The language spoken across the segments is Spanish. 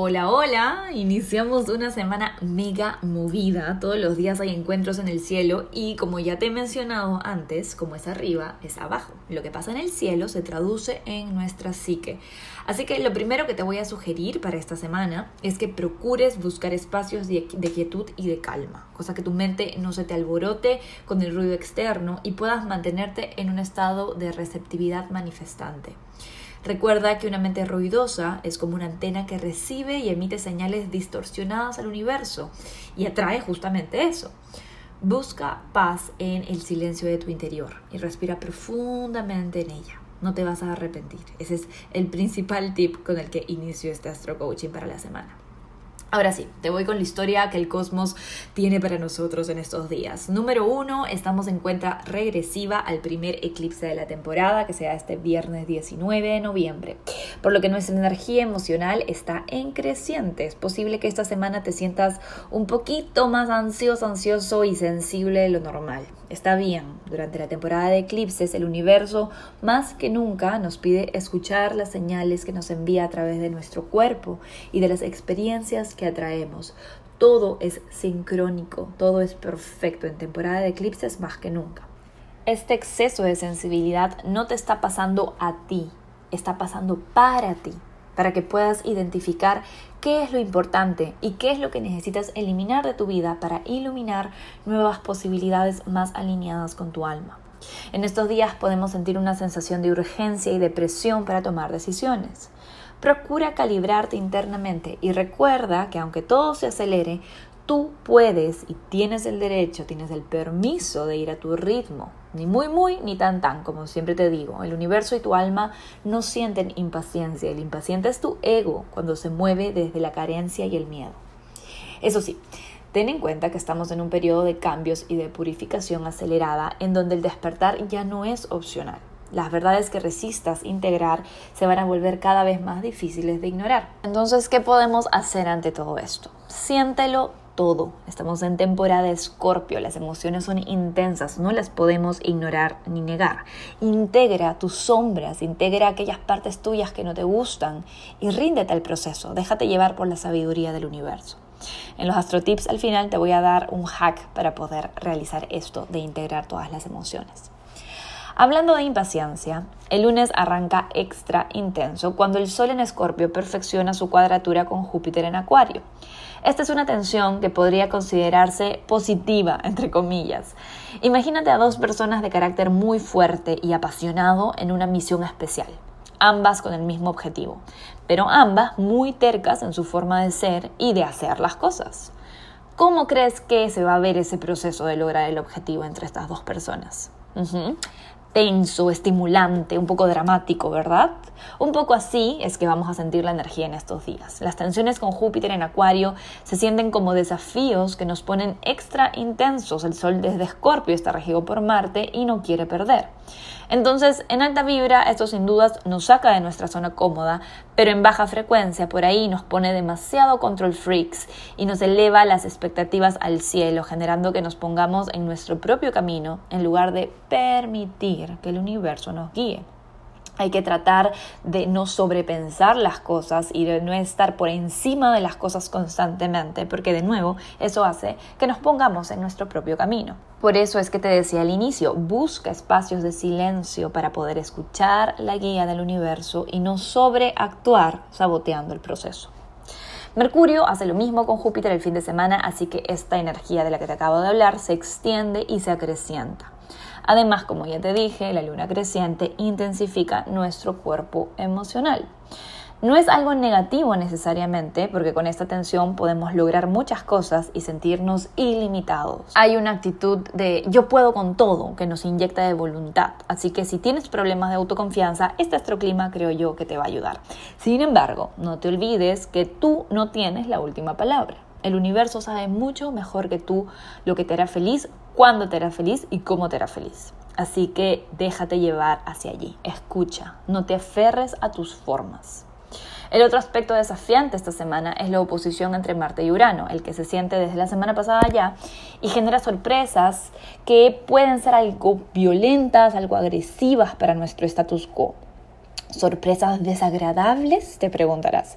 Hola, hola, iniciamos una semana mega movida, todos los días hay encuentros en el cielo y como ya te he mencionado antes, como es arriba, es abajo. Lo que pasa en el cielo se traduce en nuestra psique. Así que lo primero que te voy a sugerir para esta semana es que procures buscar espacios de, quietud y de calma, cosa que tu mente no se te alborote con el ruido externo y puedas mantenerte en un estado de receptividad manifestante. Recuerda que una mente ruidosa es como una antena que recibe y emite señales distorsionadas al universo y atrae justamente eso. Busca paz en el silencio de tu interior y respira profundamente en ella. No te vas a arrepentir. Ese es el principal tip con el que inicio este astro coaching para la semana. Ahora sí, te voy con la historia que el cosmos tiene para nosotros en estos días. Número uno, estamos en cuenta regresiva al primer eclipse de la temporada, que será este viernes 19 de noviembre. Por lo que nuestra energía emocional está en creciente. Es posible que esta semana te sientas un poquito más ansioso, ansioso y sensible de lo normal. Está bien, durante la temporada de eclipses el universo más que nunca nos pide escuchar las señales que nos envía a través de nuestro cuerpo y de las experiencias que atraemos. Todo es sincrónico, todo es perfecto en temporada de eclipses más que nunca. Este exceso de sensibilidad no te está pasando a ti, está pasando para ti para que puedas identificar qué es lo importante y qué es lo que necesitas eliminar de tu vida para iluminar nuevas posibilidades más alineadas con tu alma. En estos días podemos sentir una sensación de urgencia y de presión para tomar decisiones. Procura calibrarte internamente y recuerda que aunque todo se acelere, tú puedes y tienes el derecho, tienes el permiso de ir a tu ritmo, ni muy muy ni tan tan, como siempre te digo. El universo y tu alma no sienten impaciencia, el impaciente es tu ego cuando se mueve desde la carencia y el miedo. Eso sí, ten en cuenta que estamos en un periodo de cambios y de purificación acelerada en donde el despertar ya no es opcional. Las verdades que resistas integrar se van a volver cada vez más difíciles de ignorar. Entonces, ¿qué podemos hacer ante todo esto? Siéntelo todo. Estamos en temporada de escorpio, las emociones son intensas, no las podemos ignorar ni negar. Integra tus sombras, integra aquellas partes tuyas que no te gustan y ríndete al proceso, déjate llevar por la sabiduría del universo. En los astrotips al final te voy a dar un hack para poder realizar esto de integrar todas las emociones. Hablando de impaciencia, el lunes arranca extra intenso cuando el Sol en Escorpio perfecciona su cuadratura con Júpiter en Acuario. Esta es una tensión que podría considerarse positiva, entre comillas. Imagínate a dos personas de carácter muy fuerte y apasionado en una misión especial, ambas con el mismo objetivo, pero ambas muy tercas en su forma de ser y de hacer las cosas. ¿Cómo crees que se va a ver ese proceso de lograr el objetivo entre estas dos personas? Tenso, estimulante, un poco dramático, ¿verdad? Un poco así es que vamos a sentir la energía en estos días. Las tensiones con Júpiter en Acuario se sienten como desafíos que nos ponen extra intensos. El Sol desde Escorpio está regido por Marte y no quiere perder. Entonces, en alta vibra, esto sin dudas nos saca de nuestra zona cómoda, pero en baja frecuencia, por ahí nos pone demasiado control freaks y nos eleva las expectativas al cielo, generando que nos pongamos en nuestro propio camino en lugar de permitir que el universo nos guíe. Hay que tratar de no sobrepensar las cosas y de no estar por encima de las cosas constantemente, porque de nuevo eso hace que nos pongamos en nuestro propio camino. Por eso es que te decía al inicio, busca espacios de silencio para poder escuchar la guía del universo y no sobreactuar saboteando el proceso. Mercurio hace lo mismo con Júpiter el fin de semana, así que esta energía de la que te acabo de hablar se extiende y se acrecienta. Además, como ya te dije, la luna creciente intensifica nuestro cuerpo emocional. No es algo negativo necesariamente, porque con esta tensión podemos lograr muchas cosas y sentirnos ilimitados. Hay una actitud de yo puedo con todo que nos inyecta de voluntad, así que si tienes problemas de autoconfianza, este astroclima creo yo que te va a ayudar. Sin embargo, no te olvides que tú no tienes la última palabra. El universo sabe mucho mejor que tú lo que te hará feliz, cuándo te hará feliz y cómo te hará feliz. Así que déjate llevar hacia allí. Escucha, no te aferres a tus formas. El otro aspecto desafiante esta semana es la oposición entre Marte y Urano, el que se siente desde la semana pasada ya y genera sorpresas que pueden ser algo violentas, algo agresivas para nuestro status quo. ¿Sorpresas desagradables? Te preguntarás.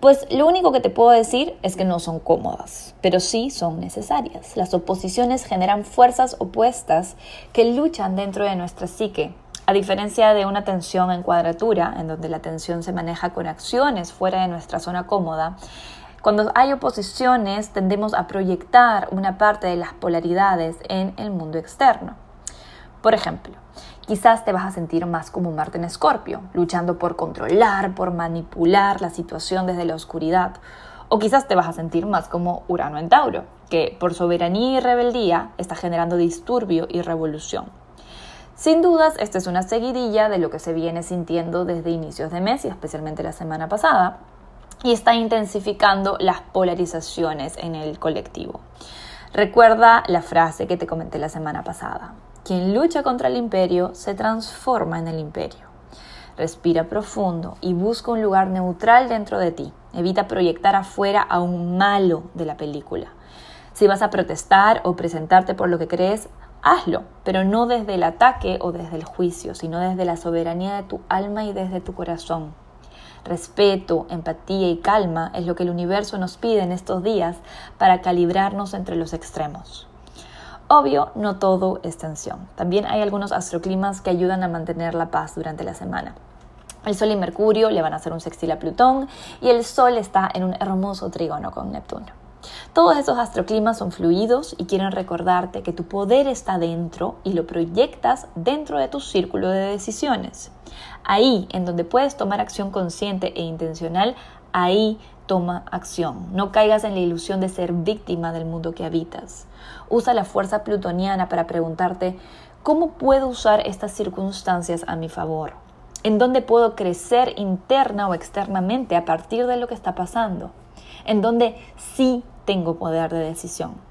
Pues lo único que te puedo decir es que no son cómodas, pero sí son necesarias. Las oposiciones generan fuerzas opuestas que luchan dentro de nuestra psique a diferencia de una tensión en cuadratura, en donde la tensión se maneja con acciones fuera de nuestra zona cómoda, cuando hay oposiciones tendemos a proyectar una parte de las polaridades en el mundo externo. Por ejemplo, quizás te vas a sentir más como Marte en Escorpio, luchando por controlar, por manipular la situación desde la oscuridad. O quizás te vas a sentir más como Urano en Tauro, que por soberanía y rebeldía está generando disturbio y revolución. Sin dudas, esta es una seguidilla de lo que se viene sintiendo desde inicios de mes y especialmente la semana pasada, y está intensificando las polarizaciones en el colectivo. Recuerda la frase que te comenté la semana pasada. Quien lucha contra el imperio se transforma en el imperio. Respira profundo y busca un lugar neutral dentro de ti. Evita proyectar afuera a un malo de la película. Si vas a protestar o presentarte por lo que crees, hazlo, pero no desde el ataque o desde el juicio, sino desde la soberanía de tu alma y desde tu corazón. Respeto, empatía y calma es lo que el universo nos pide en estos días para calibrarnos entre los extremos. Obvio, no todo es tensión. También hay algunos astroclimas que ayudan a mantener la paz durante la semana. El Sol y Mercurio le van a hacer un sextil a Plutón y el Sol está en un hermoso trígono con Neptuno. Todos esos astroclimas son fluidos y quieren recordarte que tu poder está dentro y lo proyectas dentro de tu círculo de decisiones. Ahí, en donde puedes tomar acción consciente e intencional, ahí toma acción. No caigas en la ilusión de ser víctima del mundo que habitas. Usa la fuerza plutoniana para preguntarte, ¿cómo puedo usar estas circunstancias a mi favor? ¿En dónde puedo crecer interna o externamente a partir de lo que está pasando? ¿En dónde sí tengo poder de decisión.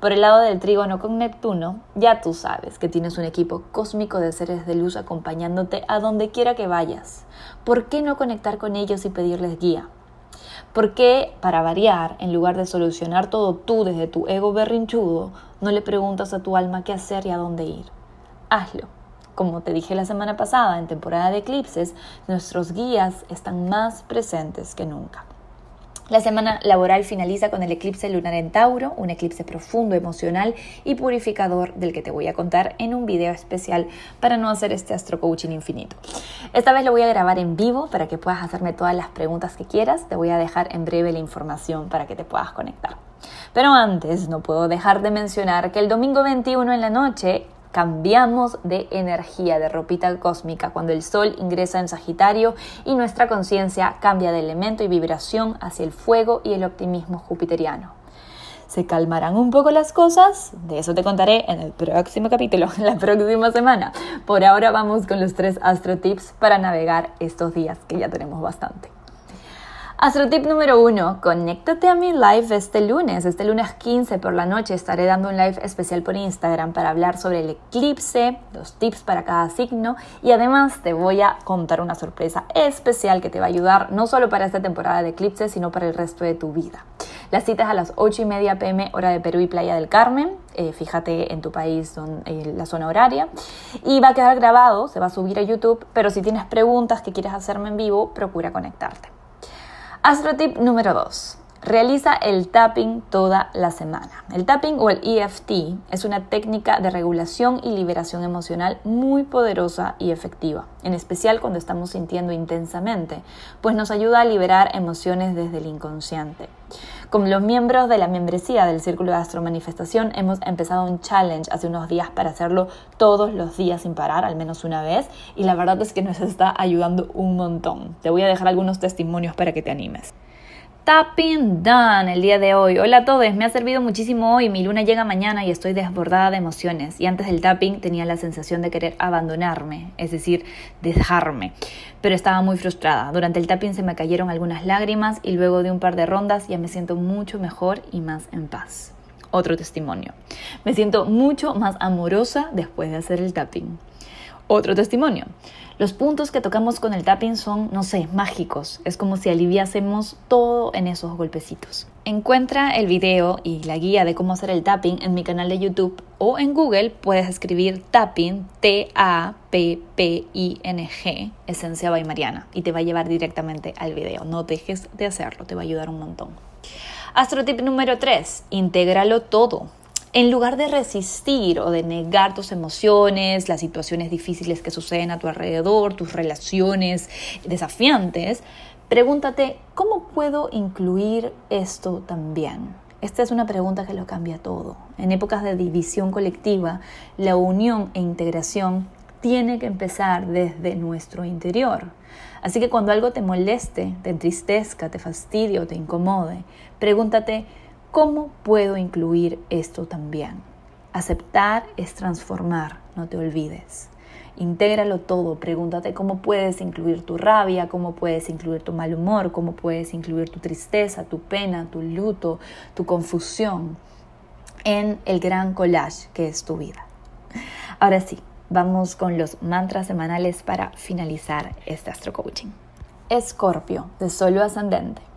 Por el lado del trígono con Neptuno, ya tú sabes que tienes un equipo cósmico de seres de luz acompañándote a donde quiera que vayas. ¿Por qué no conectar con ellos y pedirles guía? ¿Por qué, para variar, en lugar de solucionar todo tú desde tu ego berrinchudo, no le preguntas a tu alma qué hacer y a dónde ir? Hazlo. Como te dije la semana pasada, en temporada de eclipses, nuestros guías están más presentes que nunca. La semana laboral finaliza con el eclipse lunar en Tauro, un eclipse profundo, emocional y purificador del que te voy a contar en un video especial para no hacer este astro coaching infinito. Esta vez lo voy a grabar en vivo para que puedas hacerme todas las preguntas que quieras. Te voy a dejar en breve la información para que te puedas conectar. Pero antes no puedo dejar de mencionar que el domingo 21 en la noche cambiamos de energía, de ropita cósmica, cuando el Sol ingresa en Sagitario y nuestra conciencia cambia de elemento y vibración hacia el fuego y el optimismo jupiteriano. ¿Se calmarán un poco las cosas? De eso te contaré en el próximo capítulo, la próxima semana. Por ahora vamos con los tres astro tips para navegar estos días, que ya tenemos bastante. Astro tip número uno, conéctate a mi live este lunes. Este lunes 15 por la noche estaré dando un live especial por Instagram para hablar sobre el eclipse, los tips para cada signo y además te voy a contar una sorpresa especial que te va a ayudar no solo para esta temporada de eclipse, sino para el resto de tu vida. La cita es a las 8 y media pm hora de Perú y Playa del Carmen. Eh, fíjate en tu país donde, la zona horaria. Y va a quedar grabado, se va a subir a YouTube, pero si tienes preguntas que quieres hacerme en vivo, procura conectarte. Astro tip número 2. Realiza el tapping toda la semana. El tapping o el EFT es una técnica de regulación y liberación emocional muy poderosa y efectiva, en especial cuando estamos sintiendo intensamente, pues nos ayuda a liberar emociones desde el inconsciente. Como los miembros de la membresía del Círculo de Astro Manifestación, hemos empezado un challenge hace unos días para hacerlo todos los días sin parar, al menos una vez, y la verdad es que nos está ayudando un montón. Te voy a dejar algunos testimonios para que te animes. Tapping Done el día de hoy. Hola a todos, me ha servido muchísimo hoy. Mi luna llega mañana y estoy desbordada de emociones. Y antes del tapping tenía la sensación de querer abandonarme, es decir, dejarme. Pero estaba muy frustrada. Durante el tapping se me cayeron algunas lágrimas y luego de un par de rondas ya me siento mucho mejor y más en paz. Otro testimonio. Me siento mucho más amorosa después de hacer el tapping. Otro testimonio. Los puntos que tocamos con el tapping son, no sé, mágicos. Es como si aliviásemos todo en esos golpecitos. Encuentra el video y la guía de cómo hacer el tapping en mi canal de YouTube o en Google puedes escribir tapping, T-A-P-P-I-N-G, Esencia by Mariana, y te va a llevar directamente al video. No dejes de hacerlo, te va a ayudar un montón. Astro tip número 3, intégralo todo en lugar de resistir o de negar tus emociones, las situaciones difíciles que suceden a tu alrededor, tus relaciones desafiantes, pregúntate, ¿cómo puedo incluir esto también? Esta es una pregunta que lo cambia todo. En épocas de división colectiva, la unión e integración tiene que empezar desde nuestro interior. Así que cuando algo te moleste, te entristezca, te fastidie o te incomode, pregúntate, ¿Cómo puedo incluir esto también? Aceptar es transformar, no te olvides. Intégralo todo, pregúntate cómo puedes incluir tu rabia, cómo puedes incluir tu mal humor, cómo puedes incluir tu tristeza, tu pena, tu luto, tu confusión en el gran collage que es tu vida. Ahora sí, vamos con los mantras semanales para finalizar este astro coaching. Escorpio, de solo ascendente.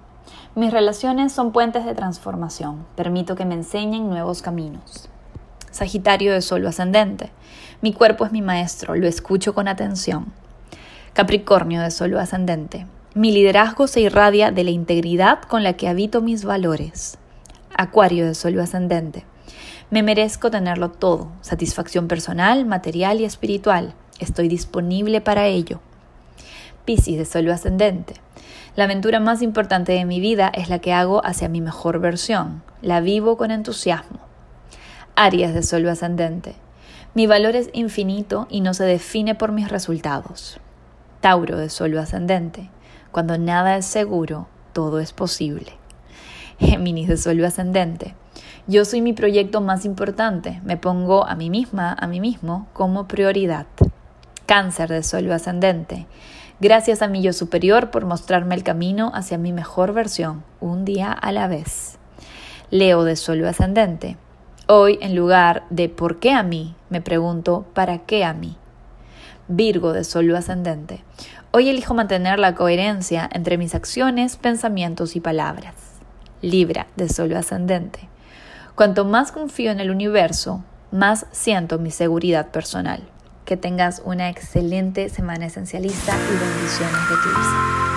Mis relaciones son puentes de transformación. Permito que me enseñen nuevos caminos. Sagitario de Solo ascendente. Mi cuerpo es mi maestro, lo escucho con atención. Capricornio de Solo ascendente. Mi liderazgo se irradia de la integridad con la que habito mis valores. Acuario de Solo ascendente. Me merezco tenerlo todo, satisfacción personal, material y espiritual. Estoy disponible para ello. Piscis de Solo ascendente. La aventura más importante de mi vida es la que hago hacia mi mejor versión. La vivo con entusiasmo. Aries de Sol ascendente. Mi valor es infinito y no se define por mis resultados. Tauro de Sol ascendente. Cuando nada es seguro, todo es posible. Géminis de Sol ascendente. Yo soy mi proyecto más importante. Me pongo a mí misma, a mí mismo, como prioridad. Cáncer de Sol ascendente. Gracias a mi yo superior por mostrarme el camino hacia mi mejor versión, un día a la vez. Leo de suelo ascendente. Hoy, en lugar de ¿por qué a mí? me pregunto ¿para qué a mí? Virgo de suelo ascendente. Hoy elijo mantener la coherencia entre mis acciones, pensamientos y palabras. Libra de suelo ascendente. Cuanto más confío en el universo, más siento mi seguridad personal. Que tengas una excelente semana esencialista y bendiciones de Eclipse.